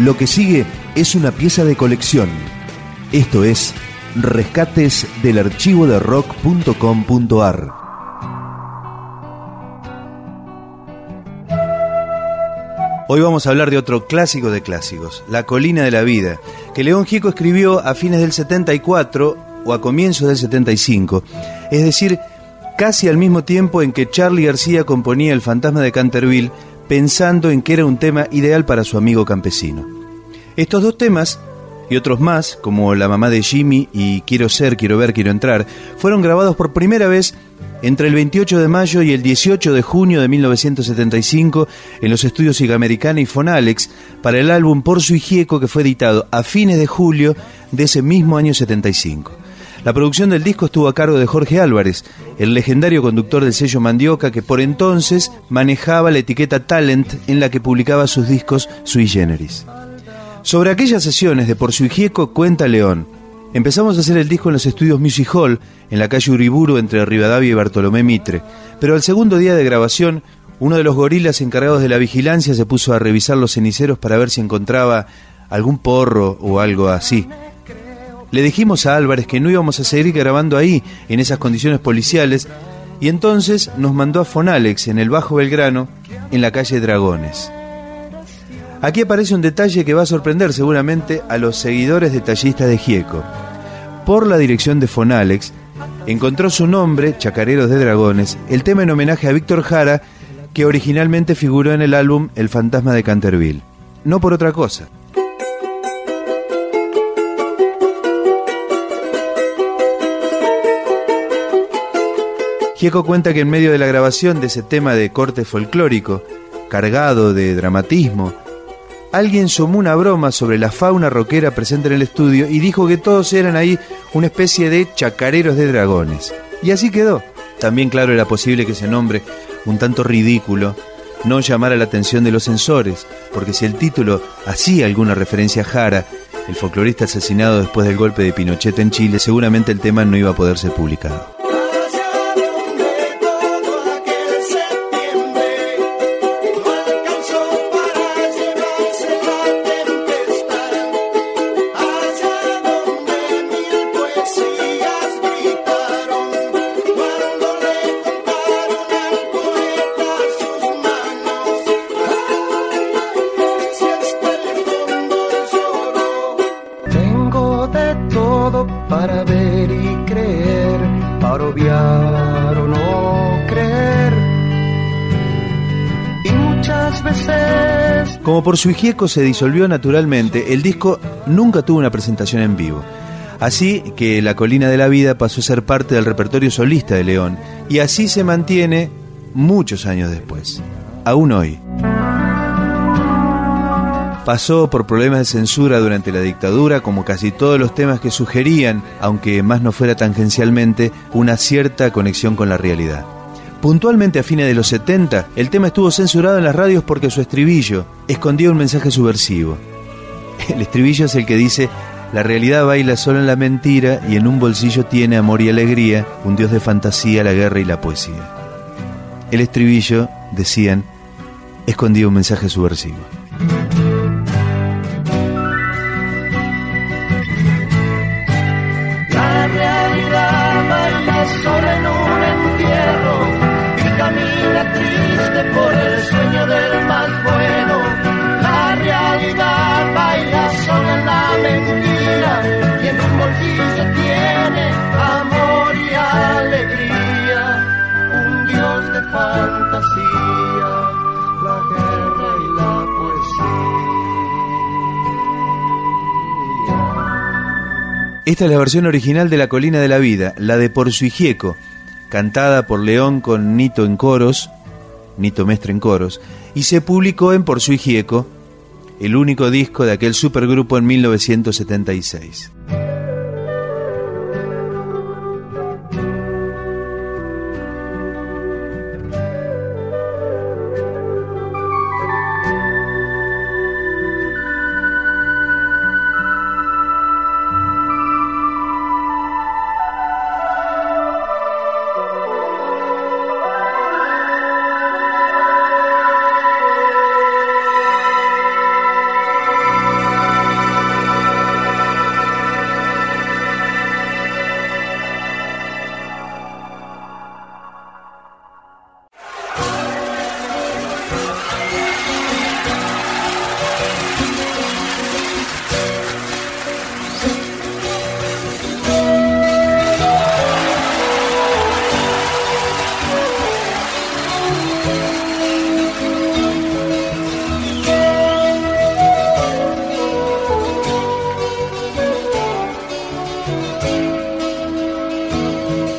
Lo que sigue es una pieza de colección. Esto es Rescates del archivo de rock.com.ar. Hoy vamos a hablar de otro clásico de clásicos, La colina de la vida, que León Gieco escribió a fines del 74 o a comienzos del 75, es decir, casi al mismo tiempo en que Charlie García componía El fantasma de Canterville, pensando en que era un tema ideal para su amigo campesino. Estos dos temas y otros más, como La mamá de Jimmy y Quiero ser, quiero ver, quiero entrar, fueron grabados por primera vez entre el 28 de mayo y el 18 de junio de 1975 en los estudios Igamericana y Fonalex para el álbum Por su Hijieco que fue editado a fines de julio de ese mismo año 75. La producción del disco estuvo a cargo de Jorge Álvarez, el legendario conductor del sello Mandioca que por entonces manejaba la etiqueta Talent en la que publicaba sus discos sui generis. Sobre aquellas sesiones de Por su Hijieco cuenta León. Empezamos a hacer el disco en los estudios Music Hall, en la calle Uriburu entre Rivadavia y Bartolomé Mitre. Pero al segundo día de grabación, uno de los gorilas encargados de la vigilancia se puso a revisar los ceniceros para ver si encontraba algún porro o algo así. Le dijimos a Álvarez que no íbamos a seguir grabando ahí, en esas condiciones policiales, y entonces nos mandó a Fonalex, en el Bajo Belgrano, en la calle Dragones. Aquí aparece un detalle que va a sorprender seguramente a los seguidores detallistas de Gieco. Por la dirección de Fonalex, encontró su nombre, Chacareros de Dragones, el tema en homenaje a Víctor Jara, que originalmente figuró en el álbum El fantasma de Canterville. No por otra cosa. Gieco cuenta que en medio de la grabación de ese tema de corte folclórico, cargado de dramatismo, alguien sumó una broma sobre la fauna rockera presente en el estudio y dijo que todos eran ahí una especie de chacareros de dragones. Y así quedó. También claro era posible que ese nombre, un tanto ridículo, no llamara la atención de los censores, porque si el título hacía alguna referencia a Jara, el folclorista asesinado después del golpe de Pinochet en Chile, seguramente el tema no iba a poder ser publicado. Como por su hijieco se disolvió naturalmente, el disco nunca tuvo una presentación en vivo. Así que La Colina de la Vida pasó a ser parte del repertorio solista de León y así se mantiene muchos años después, aún hoy. Pasó por problemas de censura durante la dictadura, como casi todos los temas que sugerían, aunque más no fuera tangencialmente, una cierta conexión con la realidad. Puntualmente a fines de los 70, el tema estuvo censurado en las radios porque su estribillo escondía un mensaje subversivo. El estribillo es el que dice, la realidad baila solo en la mentira y en un bolsillo tiene amor y alegría, un dios de fantasía, la guerra y la poesía. El estribillo, decían, escondía un mensaje subversivo. Esta es la versión original de La Colina de la Vida, la de Por su Hijieco cantada por León con Nito en coros, Nito Mestre en coros, y se publicó en Por su Hijieco, el único disco de aquel supergrupo en 1976.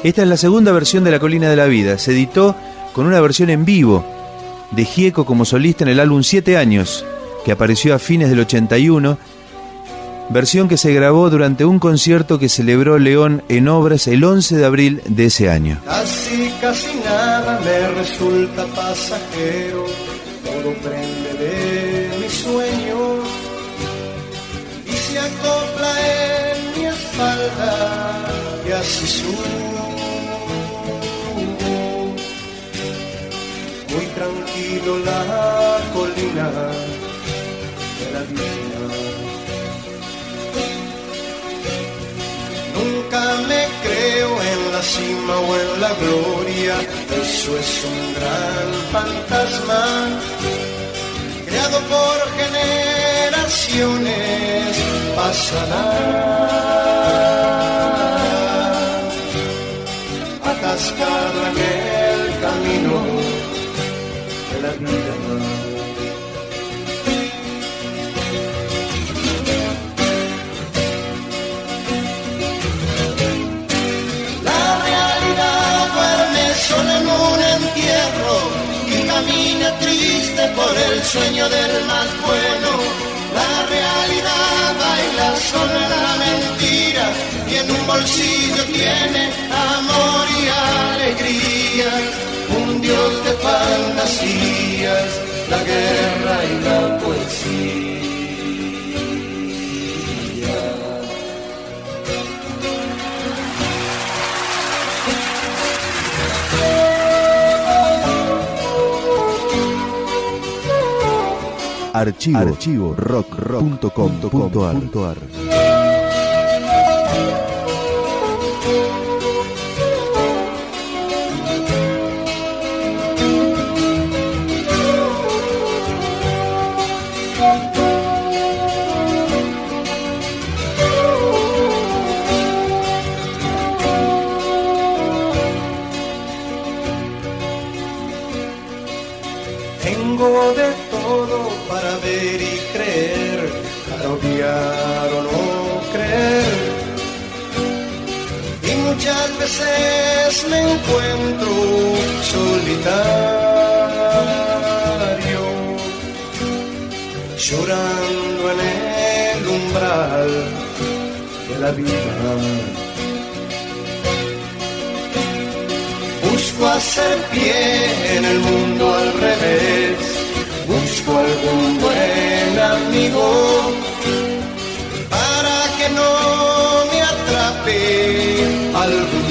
Esta es la segunda versión de La Colina de la Vida. Se editó con una versión en vivo de Gieco como solista en el álbum Siete Años, que apareció a fines del 81, versión que se grabó durante un concierto que celebró León en Obras el 11 de abril de ese año. Casi, casi nada me resulta pasajero, todo prende de mi sueño y se acopla en mi espalda y así subo. Tranquilo la colina de la vida. Nunca me creo en la cima o en la gloria, eso es un gran fantasma, creado por generaciones, pasará. El sueño del más bueno. La realidad baila sola en la mentira y en un bolsillo tiene amor y alegría. Un dios de fantasías, la guerra y la poesía. Archivo, Archivo. Rock, Tengo de todo para ver y creer, para odiar o no creer. Y muchas veces me encuentro solitario, llorando en el umbral de la vida. Busco hacer pie en el mundo al revés, busco algún buen amigo para que no me atrape algún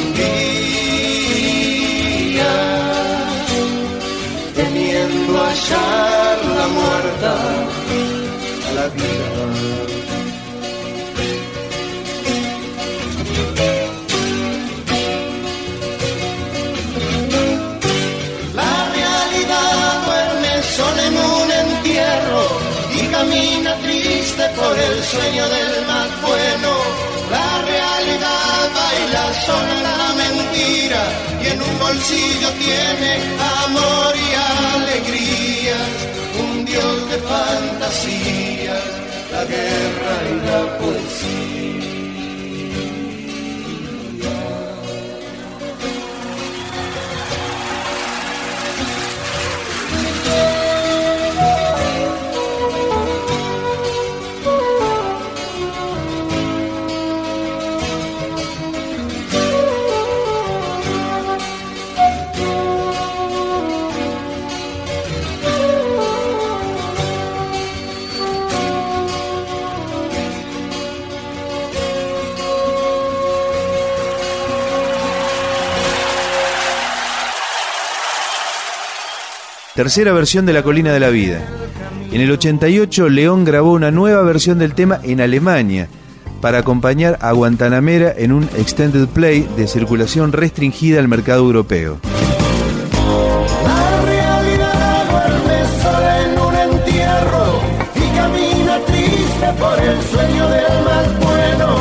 sueño del más bueno. La realidad baila sola la mentira y en un bolsillo tiene amor y alegrías. Un dios de fantasías, la guerra y la poesía. Tercera versión de La Colina de la Vida. En el 88 León grabó una nueva versión del tema en Alemania para acompañar a Guantanamera en un extended play de circulación restringida al mercado europeo. Por el sueño más bueno.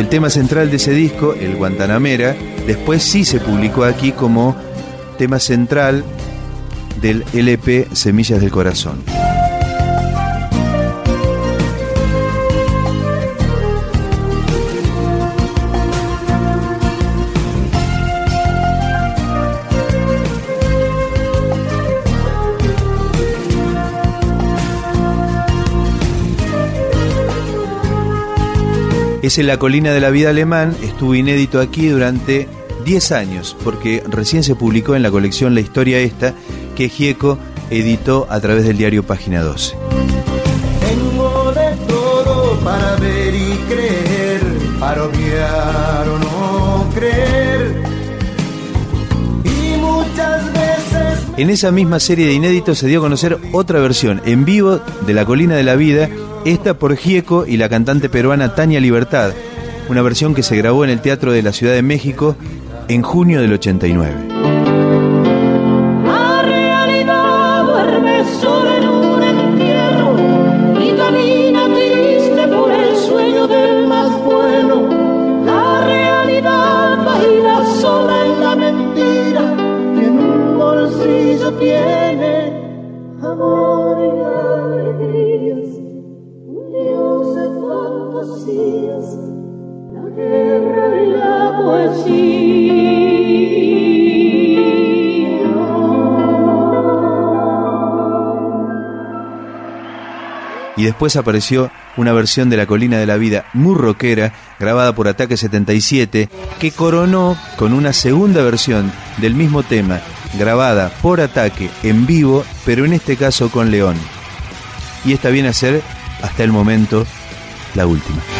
El tema central de ese disco, el Guantanamera, después sí se publicó aquí como tema central del LP Semillas del Corazón. Es en la colina de la vida alemán, estuvo inédito aquí durante 10 años, porque recién se publicó en la colección La Historia Esta, que Gieco editó a través del diario Página 12. Tengo de todo para ver y creer, para obviar o no creer. Y muchas veces En esa misma serie de inéditos se dio a conocer otra versión en vivo de La Colina de la Vida, esta por Gieco y la cantante peruana Tania Libertad, una versión que se grabó en el Teatro de la Ciudad de México en junio del 89. La realidad y después apareció una versión de La Colina de la Vida muy rockera, grabada por Ataque 77, que coronó con una segunda versión del mismo tema, grabada por Ataque en vivo, pero en este caso con León. Y esta viene a ser, hasta el momento, la última.